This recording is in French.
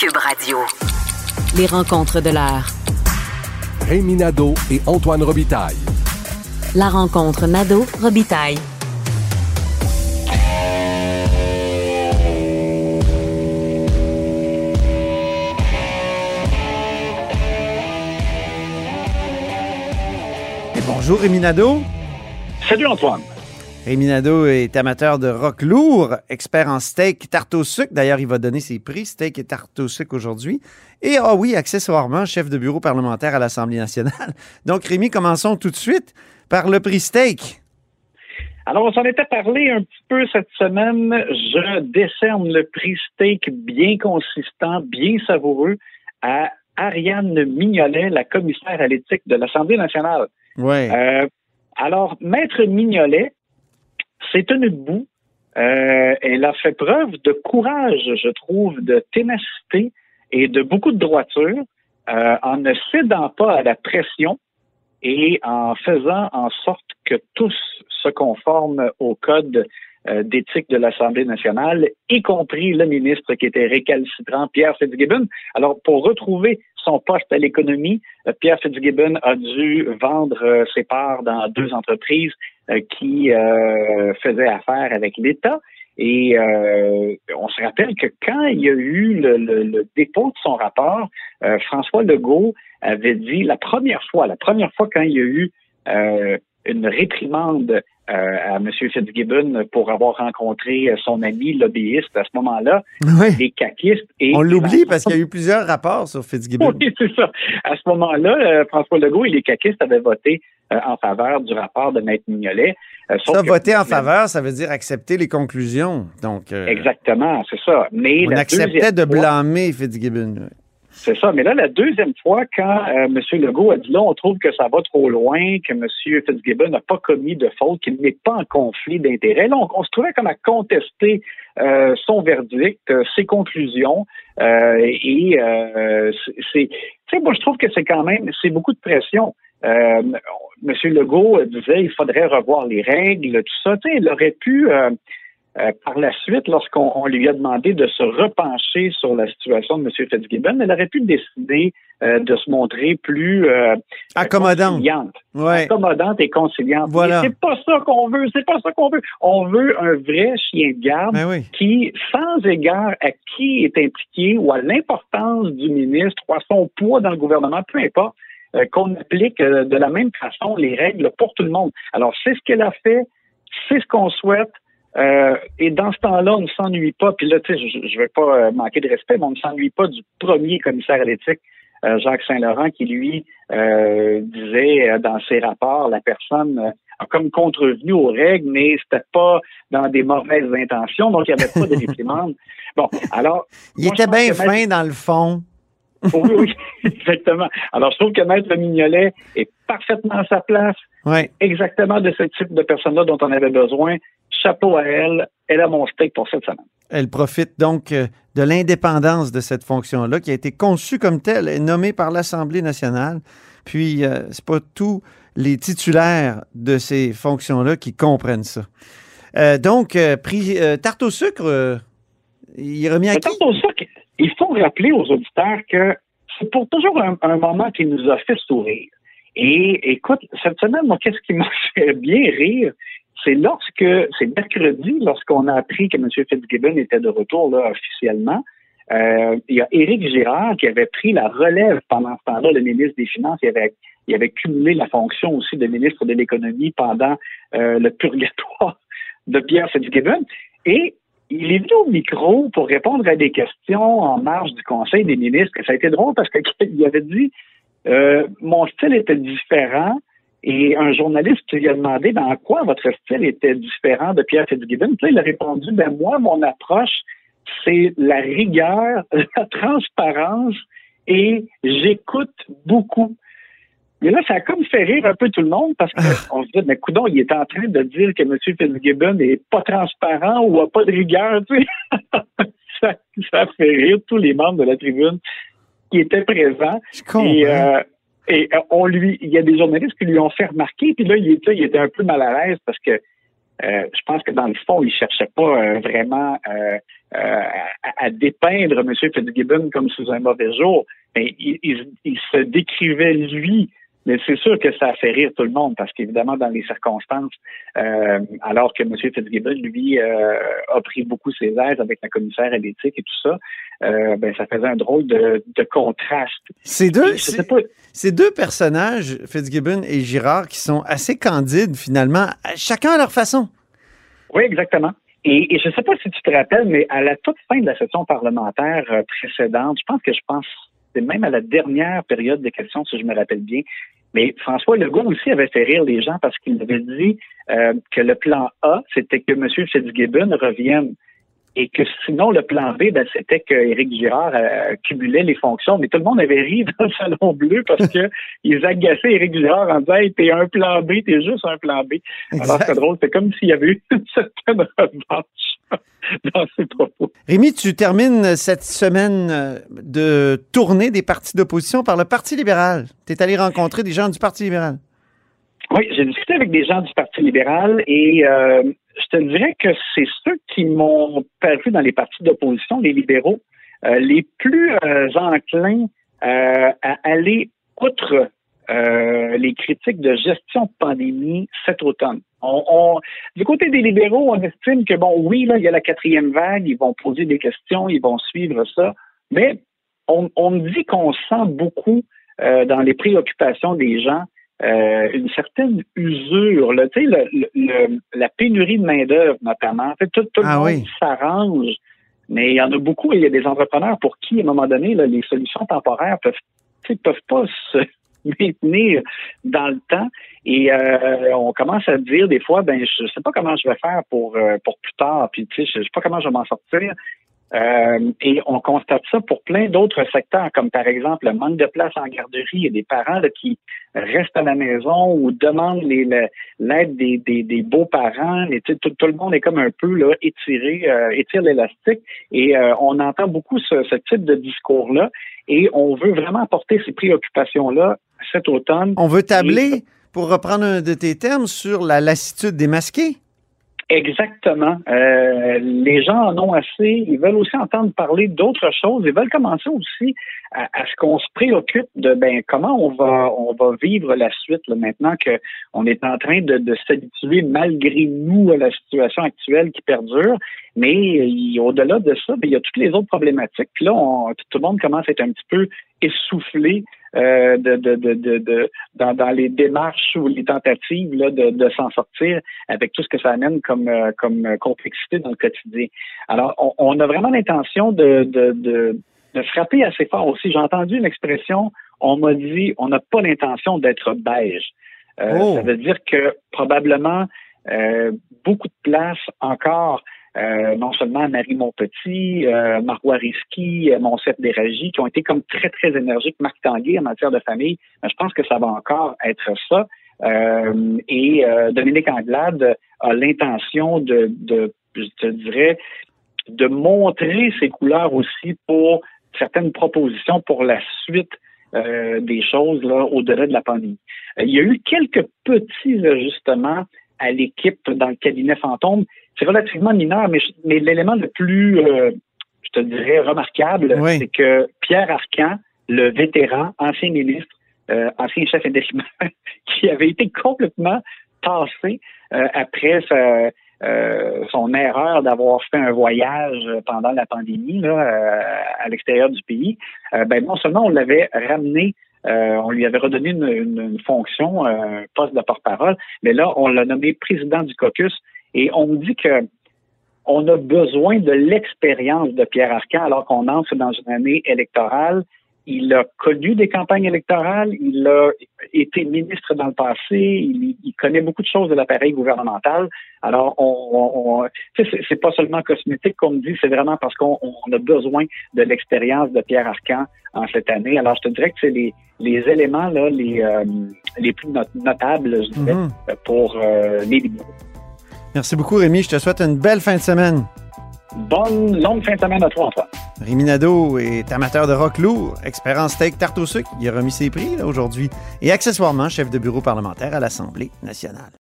Cube Radio. Les rencontres de l'heure. Rémi Nadeau et Antoine Robitaille. La rencontre Nadeau-Robitaille. Et bonjour Rémi Nadeau. Salut Antoine. Rémi Nadeau est amateur de rock lourd, expert en steak, tarte au sucre. D'ailleurs, il va donner ses prix, steak et tarte au sucre aujourd'hui. Et, ah oui, accessoirement, chef de bureau parlementaire à l'Assemblée nationale. Donc, Rémi, commençons tout de suite par le prix steak. Alors, on s'en était parlé un petit peu cette semaine. Je décerne le prix steak bien consistant, bien savoureux à Ariane Mignolet, la commissaire à l'éthique de l'Assemblée nationale. Ouais. Euh, alors, Maître Mignolet, c'est tenu debout. Euh, elle a fait preuve de courage, je trouve, de ténacité et de beaucoup de droiture euh, en ne cédant pas à la pression et en faisant en sorte que tous se conforment au code euh, d'éthique de l'Assemblée nationale, y compris le ministre qui était récalcitrant, Pierre Fitzgibbon. Alors, pour retrouver son poste à l'économie, euh, Pierre Fitzgibbon a dû vendre ses parts dans deux entreprises qui euh, faisaient affaire avec l'État. Et euh, on se rappelle que quand il y a eu le, le- le dépôt de son rapport, euh, François Legault avait dit la première fois, la première fois quand il y a eu euh, une réprimande euh, à M. Fitzgibbon pour avoir rencontré son ami lobbyiste à ce moment-là, Oui. les caquistes et On l'oublie parce qu'il y a eu plusieurs rapports sur Fitzgibbon. oui, c'est ça. À ce moment-là, euh, François Legault et les caquistes avaient voté euh, en faveur du rapport de Maître Mignolet. Sauf Ça, que- voter en faveur, ça veut dire accepter les conclusions. Donc, Exactement, c'est ça. Mais on acceptait de blâmer Fitzgibbon. C'est ça. Mais là, la deuxième fois, quand euh, M. Legault a dit là, on trouve que ça va trop loin, que M. Fitzgibbon n'a pas commis de faute, qu'il n'est pas en conflit d'intérêts, là, on, se trouvait comme à contester euh, son verdict, euh, ses conclusions. euh, et euh, c'est-. Tu sais, moi, je trouve que c'est quand même. C'est beaucoup de pression. M. Legault disait il faudrait revoir les règles, tout ça. Tu sais, il aurait pu. Euh, par la suite, lorsqu'on on lui a demandé de se repencher sur la situation de M. Fitzgibbon, elle aurait pu décider euh, de se montrer plus euh, Accommodante. conciliante, Ouais. accommodante et conciliante. Voilà. C'est pas ça qu'on veut, c'est pas ça qu'on veut. On veut un vrai chien de garde Ben oui. qui, sans égard à qui est impliqué ou à l'importance du ministre ou à son poids dans le gouvernement, peu importe, qu'on applique de la même façon les règles pour tout le monde. Alors, c'est ce qu'elle a fait, c'est ce qu'on souhaite. Euh, et dans ce temps-là, on ne s'ennuie pas. Puis là, tu sais, je ne vais pas euh, manquer de respect, mais on ne s'ennuie pas du premier commissaire à l'éthique, euh, Jacques Saint-Laurent, qui lui euh, disait euh, dans ses rapports, la personne a comme contrevenu aux règles, mais c'était pas dans des mauvaises intentions, donc il n'y avait pas de réprimande. Bon, alors. Il moi, était bien fin dans le fond. oui, oui, exactement. Alors, je trouve que Maître Mignolet est parfaitement à sa place, Ouais. exactement de ce type de personne-là dont on avait besoin. Chapeau à elle. Elle a mon steak pour cette semaine. Elle profite donc euh, de l'indépendance de cette fonction-là qui a été conçue comme telle et nommée par l'Assemblée nationale. Puis, euh, c'est pas tous les titulaires de ces fonctions-là qui comprennent ça. Euh, donc, euh, prix, tarte au sucre, il est remis à qui? tant pour ça qu'il faut rappeler aux auditeurs que c'est pour toujours un, un moment qui nous a fait sourire. Et écoute, cette semaine, moi, qu'est-ce qui m'a fait bien rire? C'est lorsque, c'est mercredi, lorsqu'on a appris que M. Fitzgibbon était de retour là, officiellement. Euh, il y a Éric Girard qui avait pris la relève pendant ce temps-là, le ministre des Finances. Il avait, il avait cumulé la fonction aussi de ministre de l'Économie pendant euh, le purgatoire de Pierre Fitzgibbon. Et il est venu au micro pour répondre à des questions en marge du Conseil des ministres. Ça a été drôle parce qu'il avait dit euh, mon style était différent. Et un journaliste lui a demandé ben, en quoi votre style était différent de Pierre Fitzgibbon. Puis là, il a répondu ben moi, mon approche, c'est la rigueur, la transparence et j'écoute beaucoup. Mais là, ça a comme fait rire un peu tout le monde parce qu'on se dit, mais coudon, il est en train de dire que M. Fitzgibbon n'est pas transparent ou a pas de rigueur, tu sais. ça, ça a fait rire tous les membres de la tribune qui étaient présents. Je comprends. Et, euh, et euh, on lui, il y a des journalistes qui lui ont fait remarquer, puis là, il était, un peu mal à l'aise parce que euh, je pense que dans le fond, il cherchait pas euh, vraiment euh, à, à, dépeindre M. Fitzgibbon comme sous un mauvais jour. Mais il se décrivait, lui, mais c'est sûr que ça a fait rire tout le monde parce qu'évidemment, dans les circonstances, euh, alors que M. Fitzgibbon, lui, euh, a pris beaucoup ses aises avec la commissaire à l'éthique et tout ça, euh, ben, ça faisait un drôle de, de contraste. Ces deux, ces deux personnages, Fitzgibbon et Girard, qui sont assez candides finalement, chacun à leur façon. Oui, exactement. Et, et je ne sais pas si tu te rappelles, mais à la toute fin de la session parlementaire précédente, je pense que je pense c'est même à la dernière période de questions, si je me rappelle bien. Mais François Legault aussi avait fait rire les gens parce qu'il avait dit euh, que le plan A, c'était que M. Fitzgibbon revienne et que sinon, le plan B, ben, c'était qu'Éric Girard euh, cumulait les fonctions. Mais tout le monde avait ri dans le Salon Bleu parce que ils agaçaient Éric Girard en disant hey, t'es un plan B, t'es juste un plan B. Alors c'est drôle, c'est comme s'il y avait eu une certaine revanche dans ses propos. Rémi, tu termines cette semaine euh, de tournée des partis d'opposition par le Parti libéral. Tu es allé rencontrer des gens du Parti libéral. Oui, j'ai discuté avec des gens du Parti libéral et euh, je te dirais que c'est ceux qui m'ont paru dans les partis d'opposition, les libéraux, euh, les plus euh, enclins à aller outre les critiques de gestion de pandémie cet automne. On, du côté des libéraux, on estime que, bon, oui, là, il y a la quatrième vague, ils vont poser des questions, ils vont suivre ça, mais on, on dit qu'on sent beaucoup dans les préoccupations des gens euh, une certaine usure, là, tu sais, le, la pénurie de main-d'œuvre notamment. En fait, tout, tout le ah monde s'arrange, mais il y en a beaucoup, il y a des entrepreneurs pour qui, à un moment donné, là, les solutions temporaires peuvent peuvent pas se maintenir dans le temps. Et euh, on commence à dire des fois, ben je sais pas comment je vais faire pour euh, pour plus tard, puis tu sais, je sais pas comment je vais m'en sortir. Euh, et on constate ça pour plein d'autres secteurs, comme par exemple le manque de place en garderie et des parents qui restent à la maison ou demandent l'aide des, des, beaux-parents. Et tout, tout, le monde est comme un peu là, étiré, euh, étire l'élastique. Et euh, on entend beaucoup ce, ce type de discours-là. Et on veut vraiment apporter ces préoccupations-là cet automne. On veut tabler, pour reprendre un de tes termes, sur la lassitude des masqués? Exactement. Euh, les gens en ont assez. Ils veulent aussi entendre parler d'autres choses. Ils veulent commencer aussi à, ce qu'on se préoccupe de ben comment on va on va vivre la suite là, maintenant que on est en train de, de s'habituer malgré nous à la situation actuelle qui perdure. Mais au-delà de ça, ben, il y a toutes les autres problématiques. Puis là, on, tout le monde commence à être un petit peu essoufflé euh, de, de, de, de, dans, dans, les démarches ou les tentatives là, de, de s'en sortir avec tout ce que ça amène comme, euh, comme complexité dans le quotidien. Alors, on, on a vraiment l'intention de, de, de, de frapper assez fort aussi. J'ai entendu une expression, on m'a dit, on n'a pas l'intention d'être beige. Euh, oh. Ça veut dire que probablement euh, beaucoup de place encore euh, non seulement Marie Montpetit, euh, Marois Risky, euh, Monsef Déragi, qui ont été comme très, très énergiques, Marc Tanguay en matière de famille. Mais je pense que ça va encore être ça. Euh, et Dominique Anglade a l'intention de, de, je te dirais, de montrer ses couleurs aussi pour certaines propositions pour la suite des choses là au-delà de la pandémie. il y a eu quelques petits ajustements à l'équipe dans le cabinet fantôme c'est relativement mineur, mais, mais l'élément le plus, euh, je te dirais, remarquable, c'est que Pierre Arcan, le vétéran, ancien ministre, euh, ancien chef intérimaire, qui avait été complètement tassé euh, après son erreur d'avoir fait un voyage pendant la pandémie là, à l'extérieur du pays, ben non seulement on l'avait ramené on lui avait redonné une, une fonction, un poste de porte-parole, mais là, on l'a nommé président du caucus et on me dit que on a besoin de l'expérience de Pierre Arcan alors qu'on entre dans une année électorale. Il a connu des campagnes électorales, il a été ministre dans le passé, il, connaît beaucoup de choses de l'appareil gouvernemental. Alors, on, on c'est pas seulement cosmétique qu'on me dit, c'est vraiment parce qu'on a besoin de l'expérience de Pierre Arcan en cette année. Alors, je te dirais que c'est les, les éléments là, les, euh, les plus notables, je dirais, mm-hmm. pour euh, les libéraux. Merci beaucoup, Rémi. Je te souhaite une belle fin de semaine. Bonne longue fin de semaine à toi, Antoine. Rémi Nadeau est amateur de rock lourd, expert en steak tarte au sucre. Il a remis ses prix aujourd'hui et accessoirement chef de bureau parlementaire à l'Assemblée nationale.